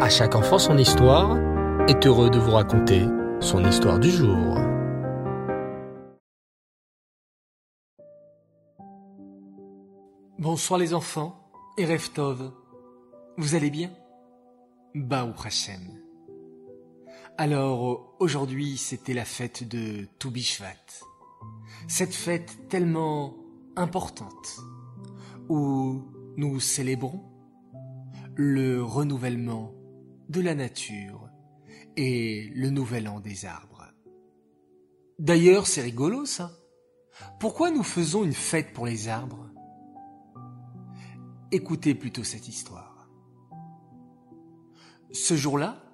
À chaque enfant son histoire est heureux de vous raconter son histoire du jour. Bonsoir les enfants et Reftov. Vous allez bien? Baou Hashem. Alors aujourd'hui c'était la fête de Toubishvat. Cette fête tellement importante où nous célébrons le renouvellement de la nature et le nouvel an des arbres. D'ailleurs, c'est rigolo ça. Pourquoi nous faisons une fête pour les arbres? Écoutez plutôt cette histoire. Ce jour-là,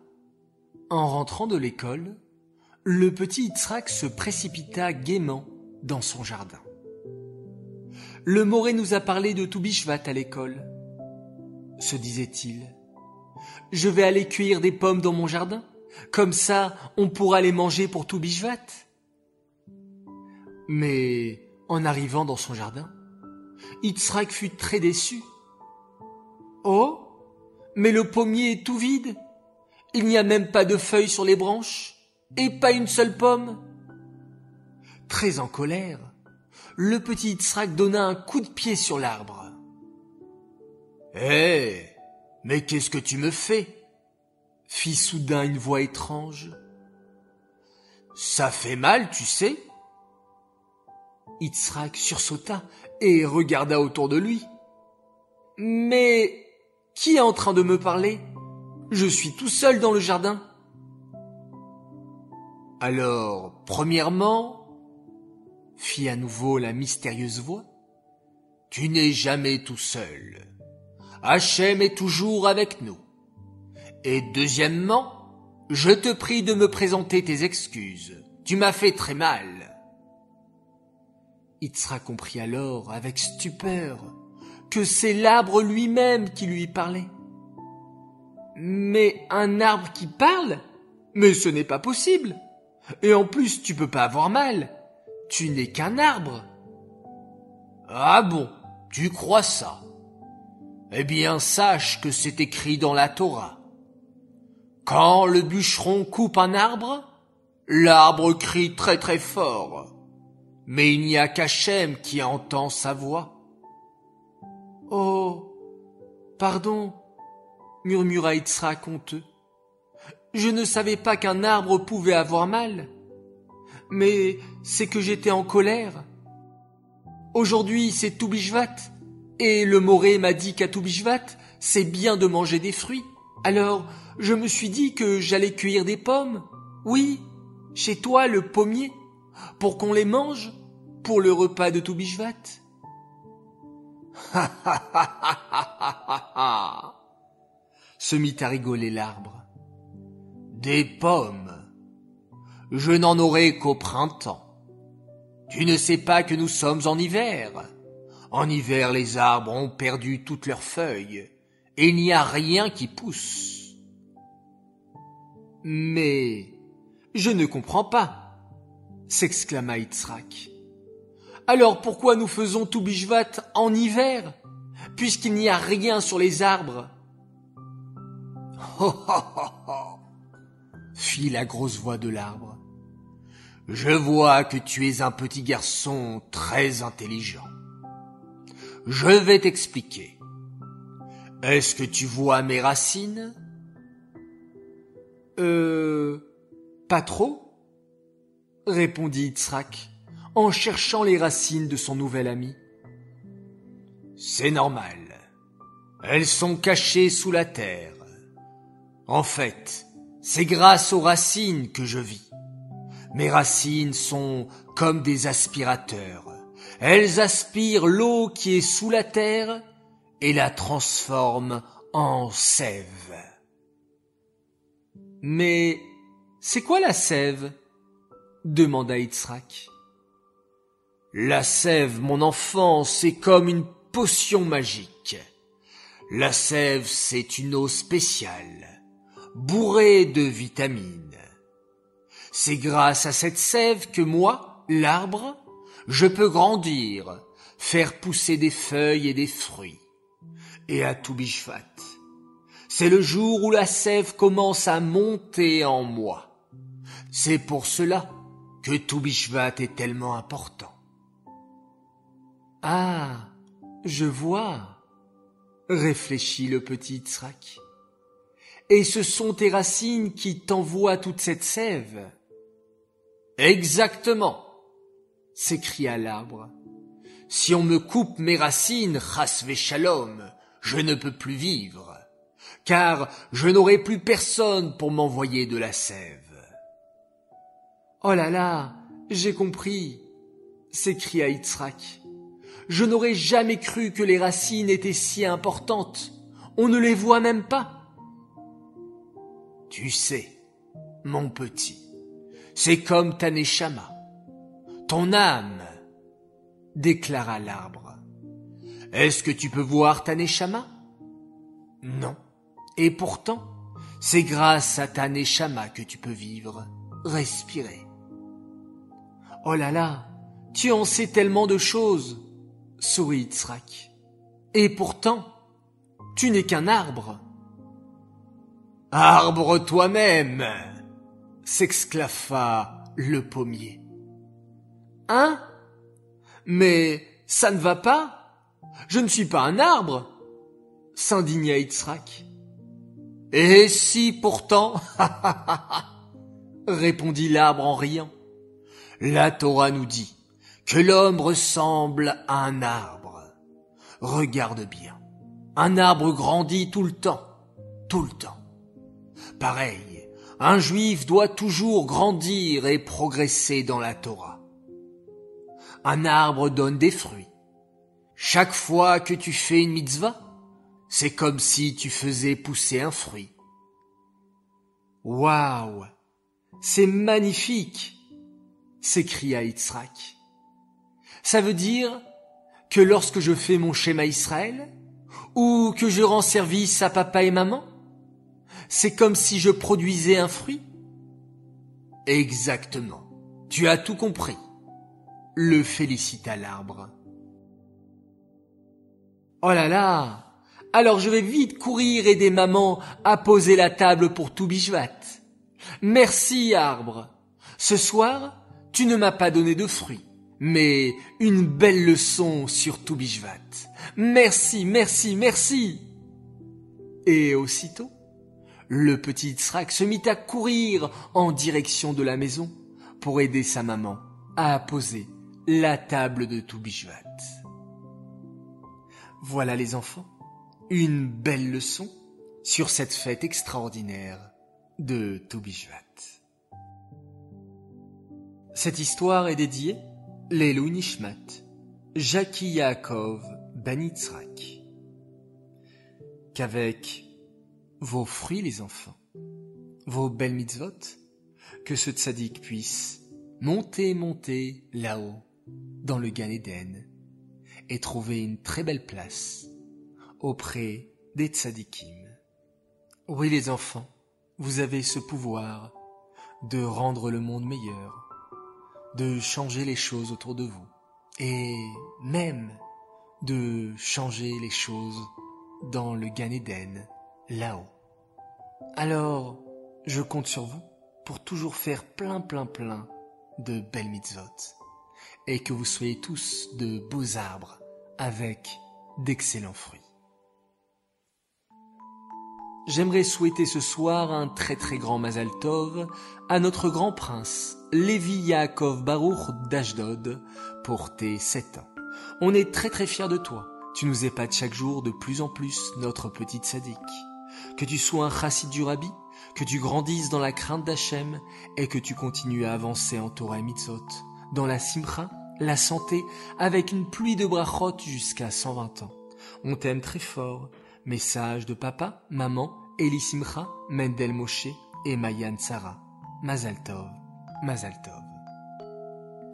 en rentrant de l'école, le petit Yitzhak se précipita gaiement dans son jardin. Le Moré nous a parlé de Toubishvat à l'école, se disait-il. Je vais aller cueillir des pommes dans mon jardin. Comme ça, on pourra les manger pour Toubishvat. Mais en arrivant dans son jardin, Yitzhak fut très déçu. Oh, mais le pommier est tout vide. Il n'y a même pas de feuilles sur les branches et pas une seule pomme. Très en colère, le petit Yitzhak donna un coup de pied sur l'arbre. Hé, mais qu'est-ce que tu me fais? Fit soudain une voix étrange. Ça fait mal, tu sais Yitzhak sursauta et regarda autour de lui. Mais qui est en train de me parler? Je suis tout seul dans le jardin. Alors, premièrement, fit à nouveau la mystérieuse voix, tu n'es jamais tout seul. Hachem est toujours avec nous. Et deuxièmement, je te prie de me présenter tes excuses. Tu m'as fait très mal. Itzra comprit alors avec stupeur que c'est l'arbre lui-même qui lui parlait. Mais un arbre qui parle Mais ce n'est pas possible. Et en plus, tu peux pas avoir mal. Tu n'es qu'un arbre. Ah bon, tu crois ça? Eh bien, sache que c'est écrit dans la Torah. Quand le bûcheron coupe un arbre, l'arbre crie très très fort. Mais il n'y a qu'Hachem qui entend sa voix. Oh, pardon, murmura Yitzhak honteux. Je ne savais pas qu'un arbre pouvait avoir mal. Mais c'est que j'étais en colère. Aujourd'hui, c'est Toubishvat. Et le Moré m'a dit qu'à Toubishvat, c'est bien de manger des fruits. Alors, je me suis dit que j'allais cueillir des pommes. Oui, chez toi, le pommier. Pour qu'on les mange pour le repas de Toubishvat. Ha ha ha ha se mit à rigoler l'arbre. Des pommes. Je n'en aurai qu'au printemps. Tu ne sais pas que nous sommes en hiver. En hiver, les arbres ont perdu toutes leurs feuilles et il n'y a rien qui pousse. Mais je ne comprends pas, s'exclama Yitzhak. Alors pourquoi nous faisons tout Bishvat en hiver, puisqu'il n'y a rien sur les arbres? Ho, ho, ho, ho fit la grosse voix de l'arbre. Je vois que tu es un petit garçon très intelligent. Je vais t'expliquer. Est-ce que tu vois mes racines? Euh... Pas trop répondit Yitzhak en cherchant les racines de son nouvel ami. C'est normal. Elles sont cachées sous la terre. En fait, c'est grâce aux racines que je vis. Mes racines sont comme des aspirateurs. Elles aspirent l'eau qui est sous la terre et la transforment en sève. Mais c'est quoi la sève? demanda Yitzhak. La sève, mon enfant, c'est comme une potion magique. La sève, c'est une eau spéciale, bourrée de vitamines. C'est grâce à cette sève que moi, l'arbre, je peux grandir, faire pousser des feuilles et des fruits. Et à tout c'est le jour où la sève commence à monter en moi. C'est pour cela que Toubishvat est tellement important. Ah, je vois, réfléchit le petit Tzrak. Et ce sont tes racines qui t'envoient toute cette sève. Exactement, s'écria l'arbre. Si on me coupe mes racines, chasve shalom, je ne peux plus vivre, car je n'aurai plus personne pour m'envoyer de la sève. Oh là là, j'ai compris, s'écria Yitzhak. Je n'aurais jamais cru que les racines étaient si importantes. On ne les voit même pas. Tu sais, mon petit, c'est comme ta ton âme, déclara l'arbre. Est-ce que tu peux voir ta neshama Non. Et pourtant, c'est grâce à ta neshama que tu peux vivre, respirer. Oh là là, tu en sais tellement de choses, sourit Yitzhak. Et pourtant, tu n'es qu'un arbre. Arbre toi-même, s'exclaffa le pommier. Hein? Mais ça ne va pas Je ne suis pas un arbre s'indigna Yitzhak. Et si pourtant répondit l'arbre en riant. La Torah nous dit que l'homme ressemble à un arbre. Regarde bien. Un arbre grandit tout le temps, tout le temps. Pareil, un juif doit toujours grandir et progresser dans la Torah. Un arbre donne des fruits. Chaque fois que tu fais une mitzvah, c'est comme si tu faisais pousser un fruit. Waouh! C'est magnifique! s'écria Yitzhak. Ça veut dire que lorsque je fais mon schéma Israël, ou que je rends service à papa et maman, c'est comme si je produisais un fruit? Exactement. Tu as tout compris. Le félicita l'arbre. Oh là là Alors je vais vite courir aider maman à poser la table pour tout Merci arbre. Ce soir, tu ne m'as pas donné de fruits, mais une belle leçon sur tout Merci, merci, merci. Et aussitôt, le petit Tzrak se mit à courir en direction de la maison pour aider sa maman à poser la table de tout Voilà les enfants, une belle leçon sur cette fête extraordinaire de tout cette histoire est dédiée Lelou Nishmat, Jackie Yaakov Banitzrak. Qu'avec vos fruits, les enfants, vos belles mitzvot, que ce tzaddik puisse monter, monter là-haut, dans le Gan Eden, et trouver une très belle place auprès des tzaddikim. Oui, les enfants, vous avez ce pouvoir de rendre le monde meilleur, de changer les choses autour de vous et même de changer les choses dans le Gan Eden, là-haut. Alors, je compte sur vous pour toujours faire plein plein plein de belles mitzvot et que vous soyez tous de beaux arbres avec d'excellents fruits. J'aimerais souhaiter ce soir un très très grand Mazal Tov à notre grand prince, Lévi Yaakov Baruch d'Ashdod, pour tes sept ans. On est très très fiers de toi. Tu nous épates chaque jour de plus en plus, notre petite sadique. Que tu sois un chassid du rabbi, que tu grandisses dans la crainte d'Hachem et que tu continues à avancer en Torah et dans la simcha, la santé, avec une pluie de brachot jusqu'à 120 ans. On t'aime très fort Message de papa, maman, Eli Simcha, Mendel Moshe et Mayan Sarah. Mazal Tov, Mazal Tov.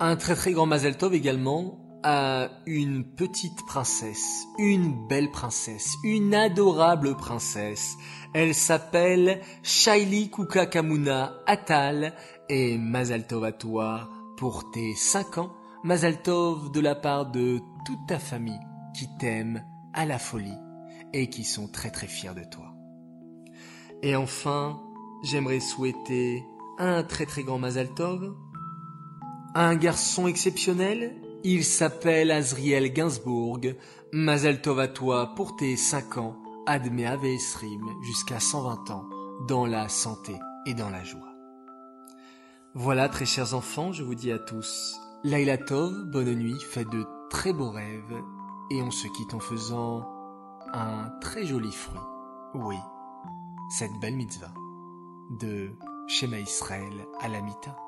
Un très très grand Mazal Tov également à une petite princesse, une belle princesse, une adorable princesse. Elle s'appelle Shaili Kukakamuna Atal et Mazal Tov à toi pour tes 5 ans. Mazal Tov de la part de toute ta famille qui t'aime à la folie et qui sont très très fiers de toi. Et enfin, j'aimerais souhaiter un très très grand Mazal Tov à un garçon exceptionnel. Il s'appelle Azriel Gainsbourg. Mazal Tov à toi pour tes 5 ans. Admet Esrim jusqu'à 120 ans dans la santé et dans la joie. Voilà, très chers enfants, je vous dis à tous, Laila Tov, bonne nuit, faites de très beaux rêves, et on se quitte en faisant un très joli fruit. Oui, cette belle mitzvah de Shema Israël à la Mita.